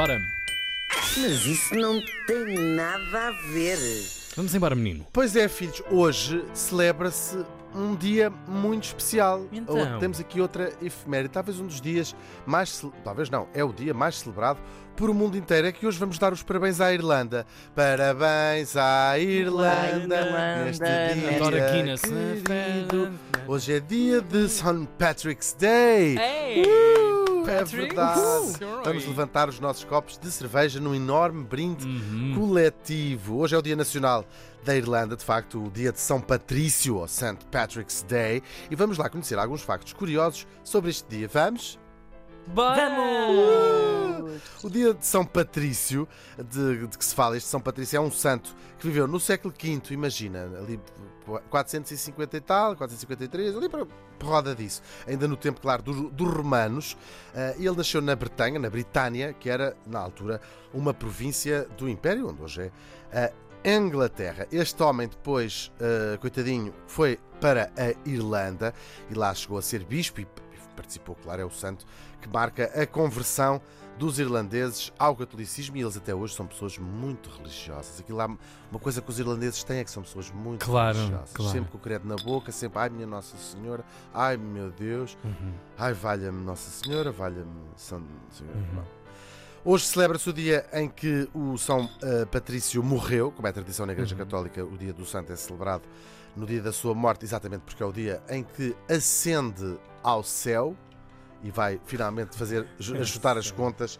Bora. Mas isso não tem nada a ver. Vamos embora, menino. Pois é, filhos, hoje celebra-se um dia muito especial. Então. Ou Temos aqui outra efeméride, talvez um dos dias mais. Talvez não, é o dia mais celebrado por o mundo inteiro. É que hoje vamos dar os parabéns à Irlanda. Parabéns à Irlanda. Irlanda, Neste dia. Adoro Guinness. querido. Hoje é dia de St. Patrick's Day. Hey! Uh, é verdade. Uh. Vamos levantar os nossos copos de cerveja num enorme brinde Uhum. coletivo. Hoje é o Dia Nacional da Irlanda, de facto, o dia de São Patrício, ou St. Patrick's Day, e vamos lá conhecer alguns factos curiosos sobre este dia. Vamos? Vamos! O dia de São Patrício, de, de que se fala, este São Patrício é um santo que viveu no século V, imagina, ali 450 e tal, 453, ali para roda disso. Ainda no tempo, claro, do- dos romanos. Eh, ele nasceu na Bretanha, na Britânia, que era, na altura, uma província do Império, onde hoje é a Inglaterra. Este homem depois, eh, coitadinho, foi para a Irlanda e lá chegou a ser bispo e participou, claro, é o santo que marca a conversão dos irlandeses ao catolicismo e eles até hoje são pessoas muito religiosas. Aquilo lá, uma coisa que os irlandeses têm é que são pessoas muito Claro, religiosas. claro. Sempre com o credo na boca, sempre, ai minha Nossa Senhora, ai meu Deus, Uhum. ai valha-me Nossa Senhora, valha-me São Senhor. Uhum. Hoje celebra-se o dia em que o São eh, Patrício morreu, como é a tradição na Igreja Uhum. Católica, o dia do santo é celebrado no dia da sua morte, exatamente porque é o dia em que ascende ao céu e vai finalmente fazer ajustar as contas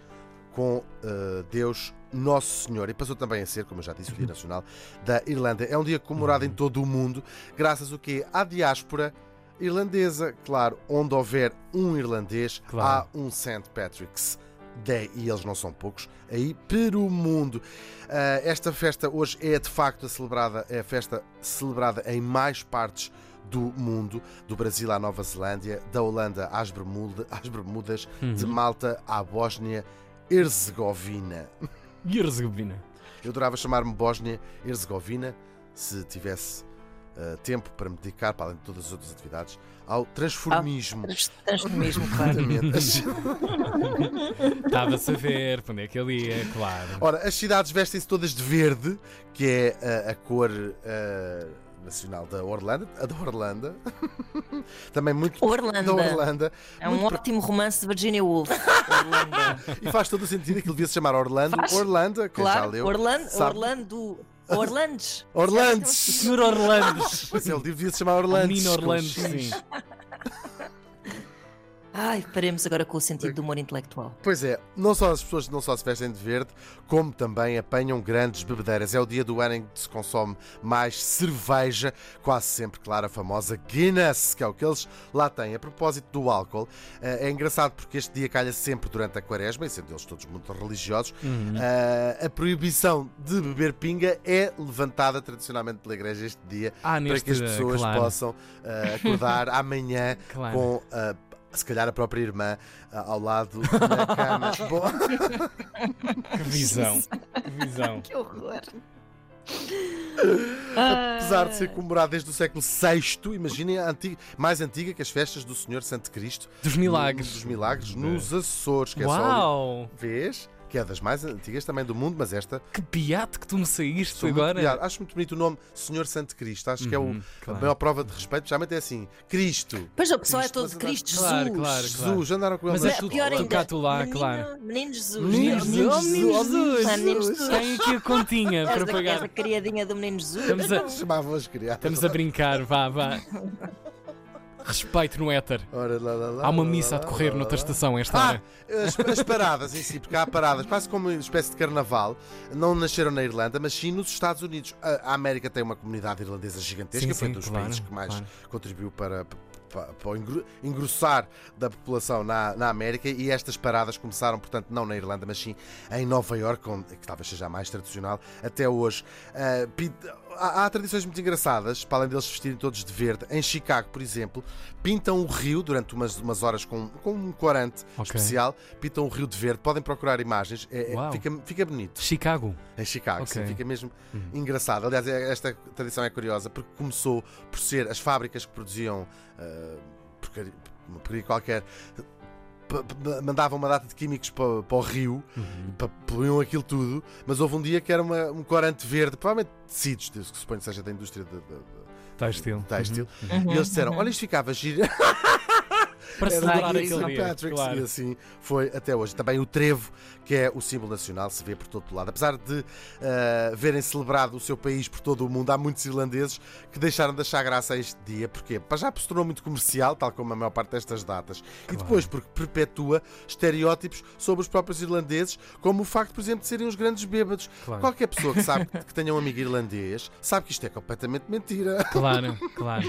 com eh, Deus Nosso Senhor. E passou também a ser, como eu já disse, o Dia Nacional da Irlanda. É um dia comemorado em todo o mundo, graças ao quê? À diáspora irlandesa, claro, onde houver um irlandês, Claro. há um St. Patrick's Day, e eles não são poucos, aí pelo mundo. Ah, esta festa hoje é de facto a celebrada, é a festa celebrada em mais partes do mundo, do Brasil à Nova Zelândia, da Holanda às, Bermuda, às Bermudas, de Uhum. Malta à Bósnia Herzegovina. Herzegovina? Eu adorava chamar-me Bósnia-Herzegovina se tivesse ah, tempo para me dedicar, para além de todas as outras atividades, ao transformismo. Transformismo, claro. Estava-se a ver para onde é que ele ia, claro. Ora, as cidades vestem-se todas de verde, que é ah, a cor ah, nacional da Orlando, a da Orlando. Também muito Orlando. da Orlando. É um Muito ótimo romance de Virginia Woolf. Orlando. E faz todo o sentido aquilo devia se chamar Orlando. Faz. Orlando, quem já Claro, leu. Orlando. sabe. Orlando. Orlandes. Orlandes. Senhor Orlandes. Pois é, ele devia se chamar Orlandes. Menino Orlandes, sim. Ai, paremos agora com o sentido do humor intelectual. Pois é, não só as pessoas não só se vestem de verde, como também apanham grandes bebedeiras. É o dia do ano em que se consome mais cerveja, quase sempre, claro, a famosa Guinness, que é o que eles lá têm. A propósito do álcool, eh, é engraçado porque este dia calha sempre durante a quaresma, e sendo eles todos muito religiosos, Uhum. eh, a proibição de beber pinga é levantada tradicionalmente pela Igreja este dia, Ah, para que as pessoas claro, possam eh, acordar amanhã Claro. com ah, se calhar a própria irmã ah, ao lado na cama. Bom, Que visão. Que visão. Que horror. apesar de ser comemorado desde o século VI, imaginem a antiga, mais antiga que as festas do Senhor Santo Cristo Dos milagres. dos milagres nos Açores, que é só Uau! vês que é das mais antigas também do mundo, mas esta Que piate que tu me saíste sou muito agora. piada. acho muito bonito o nome Senhor Santo Cristo. Acho que é o, Uhum, claro. a maior prova de respeito. Geralmente é assim: Cristo. Pois o pessoal é todo Cristo Claro, Jesus. claro. Jesus, andaram com ele Mas é tudo- pior ainda, cá, tu lá, menino, claro. Menino Jesus. Menino Jesus, oh, Jesus, menino menino Jesus. Ah, menino Jesus. Tem aqui a continha para pagar. criadinha do menino Jesus. Estamos a, Chamavam as criadas. estamos a brincar, vá, vá. Respeito no éter. Ora, lá, lá, lá, Há uma missa a decorrer noutra estação esta Ah, hora. as, as paradas em si, porque há paradas, quase como uma espécie de carnaval, não nasceram na Irlanda, mas sim nos Estados Unidos. A, a América tem uma comunidade irlandesa gigantesca, Sim, foi sim, um dos claro, países que mais claro. contribuiu para, para, o engrossar da população na, na América e estas paradas começaram, portanto, não na Irlanda, mas sim em Nova Iorque, onde, que talvez seja a mais tradicional até hoje. Pin- há, há tradições muito engraçadas, para além deles vestirem todos de verde. Em Chicago, por exemplo, pintam o rio durante umas, umas horas com, com um corante Ok. especial, pintam o rio de verde, podem procurar imagens, é- é- fica, fica bonito. Chicago. Em Chicago, Ok. sim, fica mesmo Uhum. engraçado. Aliás, é- esta tradição é curiosa porque começou por ser as fábricas que produziam ah, porcaria, uma porcaria qualquer. Mandavam uma data de químicos para, para o rio, Uhum. para poluíam aquilo tudo, mas houve um dia que era uma- um corante verde, provavelmente tecidos, que suponho que seja da indústria de, de- de- Têxtil. de têxtil, Uhum, e eles disseram: Olha, isto ficava giro. Para celebrar daqui a aquele St. Patrick's, claro. E assim foi até hoje. Também o trevo, que é o símbolo nacional, se vê por todo o lado. Apesar de ah, verem celebrado o seu país por todo o mundo, há muitos irlandeses que deixaram de achar graça a este dia. Porquê? Para já se tornou muito comercial, tal como a maior parte destas datas. E depois porque perpetua estereótipos sobre os próprios irlandeses, como o facto, por exemplo, de serem os grandes bêbados. Claro. Qualquer pessoa que sabe que tenha um amigo irlandês sabe que isto é completamente mentira. Claro, claro.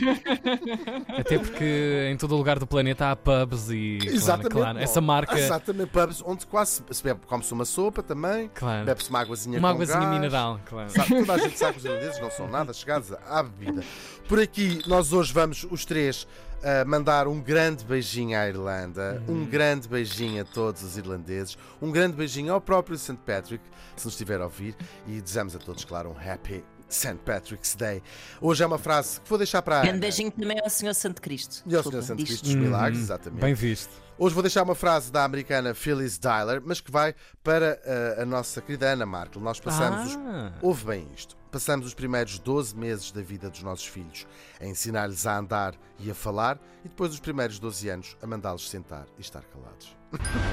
Até porque em todo o lugar do planeta há pubs e. Exatamente. Claro, essa marca. Exatamente, pubs onde quase se bebe, come-se uma sopa também, Claro. bebe-se uma águazinha Uma águazinha mineral, claro. Sabe, toda a gente sabe que os irlandeses não são nada chegados à bebida. Por aqui, nós hoje vamos, os três, a mandar um grande beijinho à Irlanda, um grande beijinho a todos os irlandeses, um grande beijinho ao próprio St. Patrick, se nos estiver a ouvir, e desejamos a todos, claro, um happy St. Patrick's Day. Hoje é uma frase que vou deixar para a Grande Ana. beijinho também ao Senhor Santo Cristo. E ao Senhor Santo. Cristo dos Milagres, Uhum. exatamente. Bem visto. Hoje vou deixar uma frase da americana Phyllis Dyer, mas que vai para uh, a nossa querida Ana Markel. Nós passamos os Ah, Ouve bem isto. Passamos os primeiros 12 meses da vida dos nossos filhos a ensinar-lhes a andar e a falar, e depois os primeiros 12 anos a mandá-los sentar e estar calados.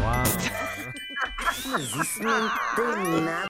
uau. Mas isso não tem nada.